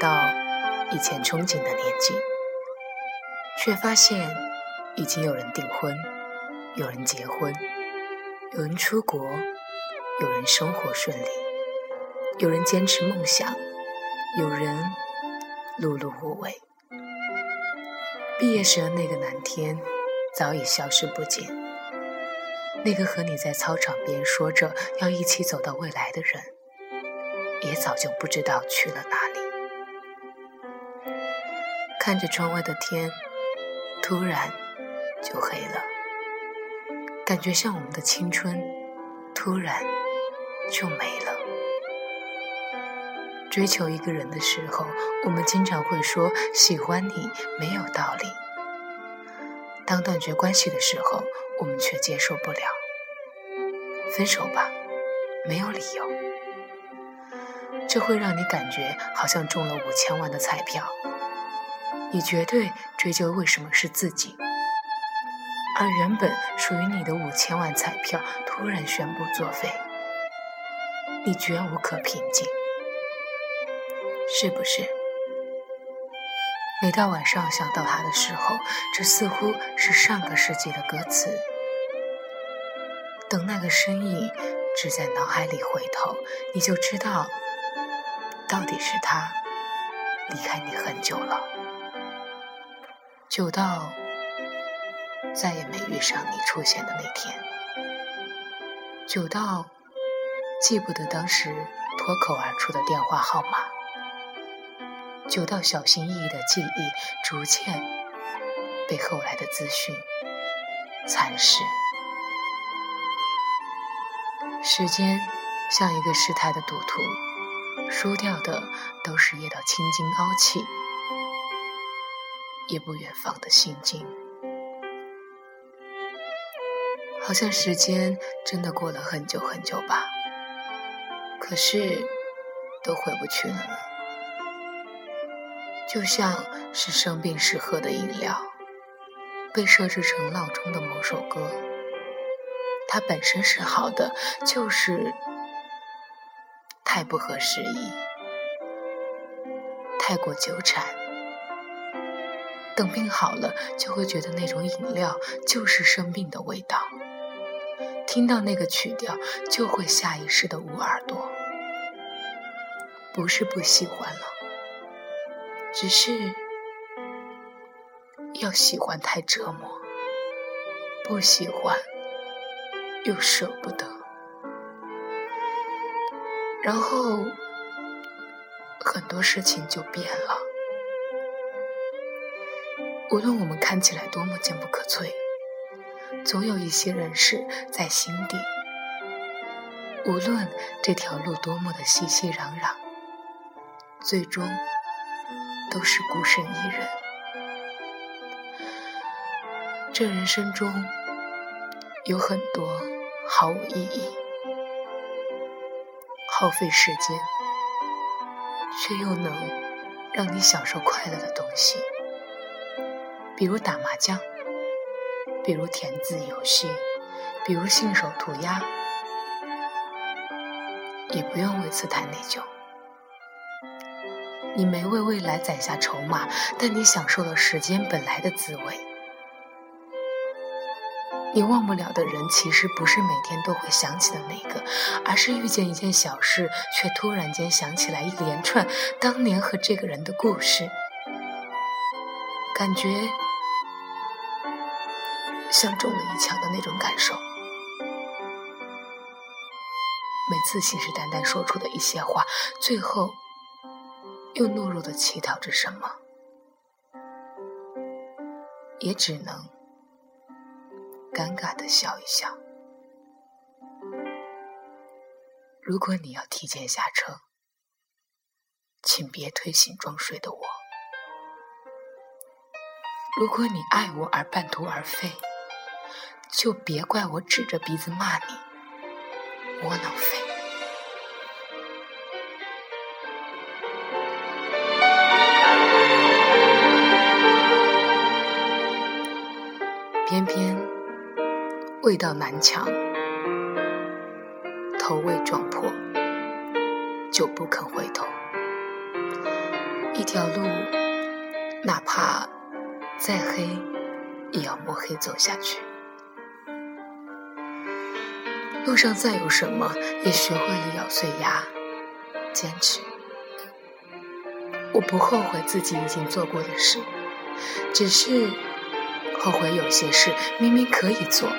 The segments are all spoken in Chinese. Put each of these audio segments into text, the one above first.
到以前憧憬的年纪，却发现已经有人订婚，有人结婚，有人出国，有人生活顺利，有人坚持梦想，有人碌碌无为。毕业时的那个蓝天早已消失不见，那个和你在操场边说着要一起走到未来的人，也早就不知道去了哪里。看着窗外的天，突然就黑了，感觉像我们的青春，突然就没了。追求一个人的时候，我们经常会说喜欢你没有道理；当断绝关系的时候，我们却接受不了。分手吧，没有理由。这会让你感觉好像中了五千万的彩票，你绝对追究为什么是自己，而原本属于你的五千万彩票突然宣布作废，你绝无可平静。是不是？每到晚上想到他的时候，这似乎是上个世纪的歌词。等那个身影只在脑海里回头，你就知道，到底是他离开你很久了，久到再也没遇上你出现的那天，久到记不得当时脱口而出的电话号码。久到小心翼翼的记忆，逐渐被后来的资讯蚕食。时间像一个失态的赌徒，输掉的都是夜到青筋凹起，也不远方的心境。好像时间真的过了很久很久吧，可是都回不去了呢。就像是生病时喝的饮料，被设置成闹钟的某首歌，它本身是好的，就是太不合时宜，太过纠缠。等病好了，就会觉得那种饮料就是生病的味道，听到那个曲调就会下意识的捂耳朵，不是不喜欢了。只是要喜欢太折磨，不喜欢又舍不得，然后很多事情就变了。无论我们看起来多么坚不可摧，总有一些人是在心底。无论这条路多么的熙熙攘攘，最终。都是孤身一人，这人生中有很多毫无意义、耗费时间，却又能让你享受快乐的东西，比如打麻将，比如填字游戏，比如信手涂鸦，也不用为此太内疚。你没为未来攒下筹码，但你享受了时间本来的滋味。你忘不了的人，其实不是每天都会想起的那个，而是遇见一件小事，却突然间想起来一连串当年和这个人的故事，感觉像中了一枪的那种感受。每次信誓旦旦说出的一些话，最后。又懦弱的乞讨着什么，也只能尴尬的笑一笑。如果你要提前下车，请别推醒装睡的我。如果你爱我而半途而废，就别怪我指着鼻子骂你窝囊废。偏偏未到南墙，头未撞破，就不肯回头。一条路，哪怕再黑，也要摸黑走下去。路上再有什么，也学会了咬碎牙坚持。我不后悔自己已经做过的事，只是后悔有些事明明可以做，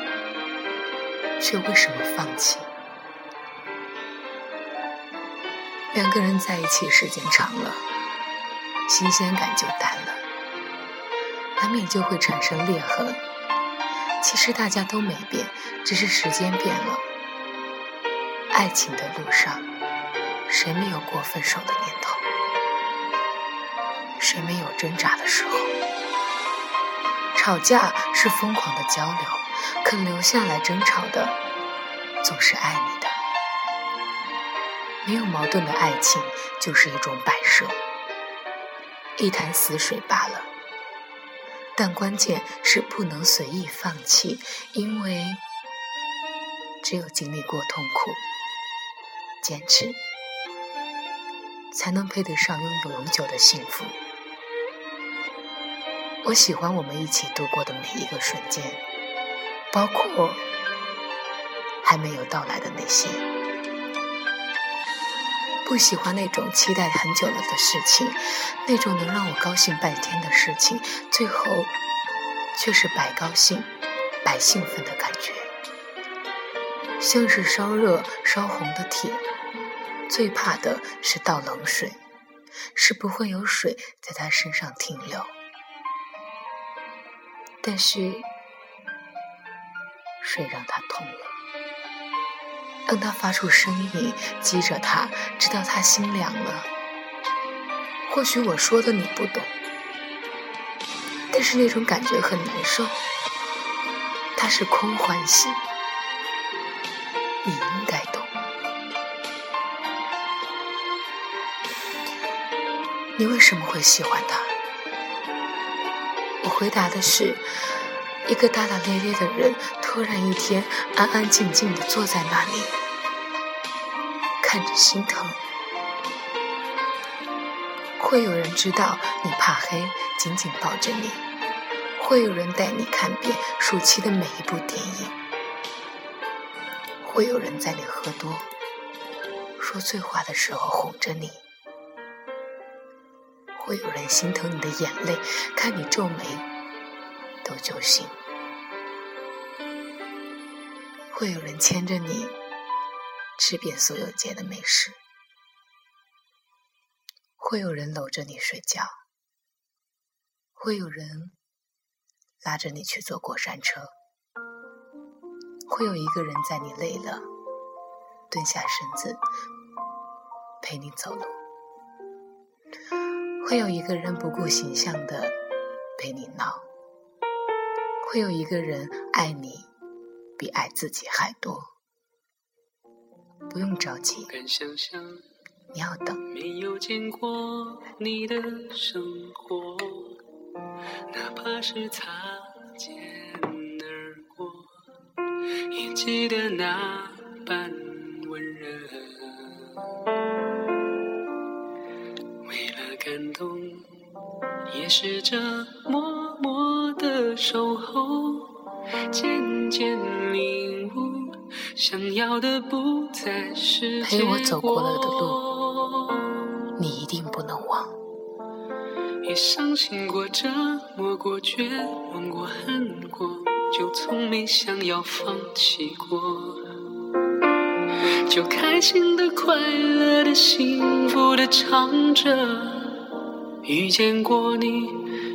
却为什么放弃？两个人在一起时间长了，新鲜感就淡了，难免就会产生裂痕。其实大家都没变，只是时间变了。爱情的路上，谁没有过分手的念头？谁没有挣扎的时候？吵架是疯狂的交流，可留下来争吵的，总是爱你的。没有矛盾的爱情就是一种摆设，一潭死水罢了。但关键是不能随意放弃，因为只有经历过痛苦。坚持，才能配得上拥有永久的幸福。我喜欢我们一起度过的每一个瞬间，包括还没有到来的那些。不喜欢那种期待很久了的事情，那种能让我高兴半天的事情，最后却是白高兴、白兴奋的感觉，像是烧热烧红的铁。最怕的是倒冷水，是不会有水在他身上停留。但是水让他痛了，让他发出声音，激着他，直到他心凉了。或许我说的你不懂，但是那种感觉很难受。他是空欢喜，你应该懂。你为什么会喜欢他？我回答的是，一个大大咧咧的人，突然一天安安静静的坐在那里，看着心疼。会有人知道你怕黑，紧紧抱着你；会有人带你看遍暑期的每一部电影；会有人在你喝多、说醉话的时候哄着你。会有人心疼你的眼泪，看你皱眉都揪心；会有人牵着你吃遍所有街的美食；会有人搂着你睡觉；会有人拉着你去坐过山车；会有一个人在你累了蹲下身子陪你走路。会有一个人不顾形象的陪你闹，会有一个人爱你比爱自己还多。不用着急，你要等。没有见过你的生活，哪怕是擦肩而过，也记得那般温热。感动，也试着默默的守候，渐渐领悟，想要的不再是陪我走过了的路，你一定不能忘。也伤心过，折磨过，绝望过，恨过，就从没想要放弃过。就开心的、快乐的、幸福的唱着。遇见过你，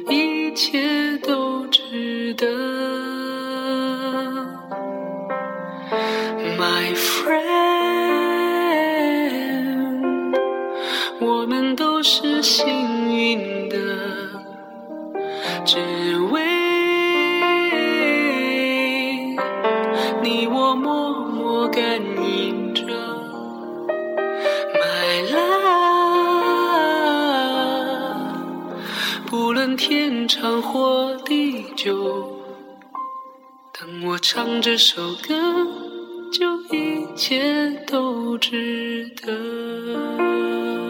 一切都值得。My friend，我们都是幸运的，只为你我默默感应着。My love，不论天长或地久，等我唱这首歌，就一切都值得。